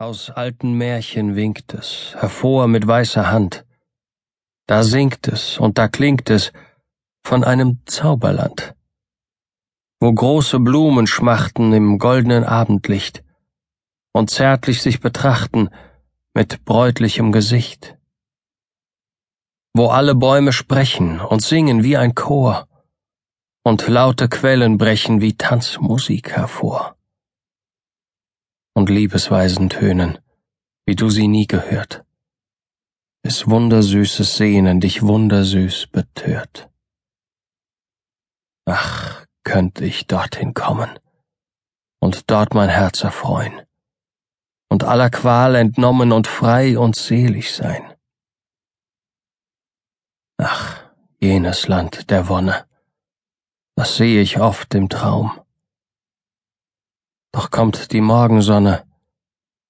Aus alten Märchen winkt es, hervor mit weißer Hand. Da singt es und da klingt es von einem Zauberland, wo große Blumen schmachten im goldenen Abendlicht und zärtlich sich betrachten mit bräutlichem Gesicht, wo alle Bäume sprechen und singen wie ein Chor und laute Quellen brechen wie Tanzmusik hervor und Liebesweisen tönen, wie du sie nie gehört, bis wundersüßes Sehnen dich wundersüß betört. Ach, könnt ich dorthin kommen und dort mein Herz erfreuen und aller Qual entnommen und frei und selig sein. Ach, jenes Land der Wonne, das sehe ich oft im Traum doch kommt die Morgensonne,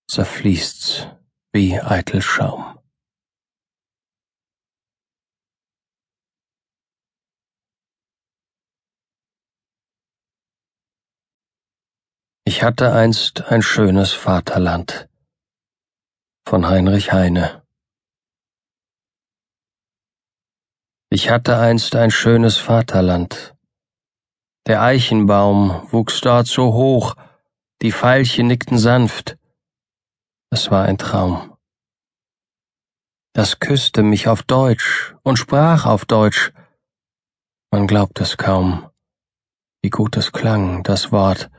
zerfließt's wie eitel Schaum. Ich hatte einst ein schönes Vaterland von Heinrich Heine. Ich hatte einst ein schönes Vaterland. Der Eichenbaum wuchs dort so hoch, die Veilchen nickten sanft. Es war ein Traum. Das küsste mich auf Deutsch und sprach auf Deutsch. Man glaubt es kaum, wie gut es klang, das Wort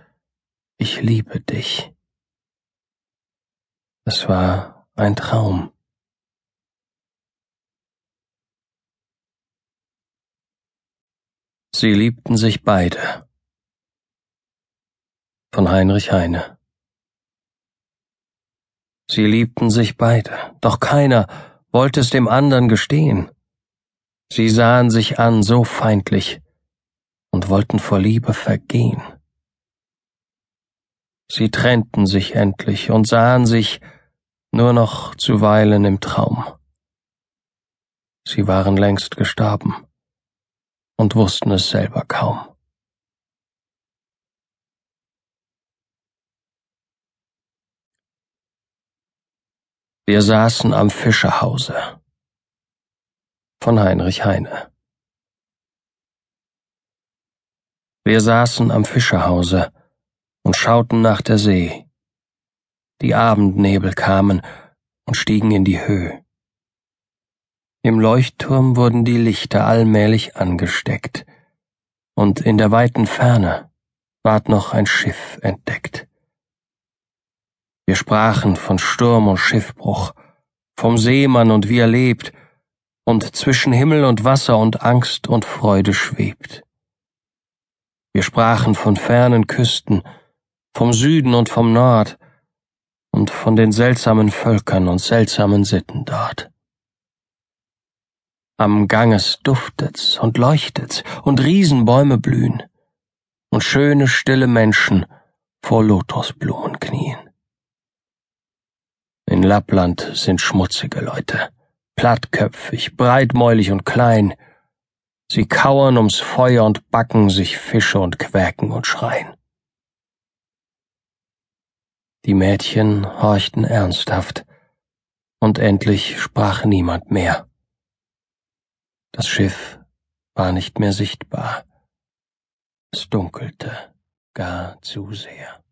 Ich liebe dich. Es war ein Traum. Sie liebten sich beide von Heinrich Heine. Sie liebten sich beide, doch keiner wollte es dem anderen gestehen. Sie sahen sich an so feindlich und wollten vor Liebe vergehen. Sie trennten sich endlich und sahen sich nur noch zuweilen im Traum. Sie waren längst gestorben und wussten es selber kaum. Wir saßen am Fischerhause von Heinrich Heine. Wir saßen am Fischerhause und schauten nach der See. Die Abendnebel kamen und stiegen in die Höhe. Im Leuchtturm wurden die Lichter allmählich angesteckt, und in der weiten Ferne ward noch ein Schiff entdeckt. Wir sprachen von Sturm und Schiffbruch, vom Seemann und wie er lebt, und zwischen Himmel und Wasser und Angst und Freude schwebt. Wir sprachen von fernen Küsten, vom Süden und vom Nord, und von den seltsamen Völkern und seltsamen Sitten dort. Am Ganges duftet's und leuchtet's und Riesenbäume blühen und schöne stille Menschen vor Lotusblumen knien. In Lappland sind schmutzige Leute, plattköpfig, breitmäulig und klein. Sie kauern ums Feuer und backen sich Fische und quäken und schreien. Die Mädchen horchten ernsthaft, und endlich sprach niemand mehr. Das Schiff war nicht mehr sichtbar. Es dunkelte gar zu sehr.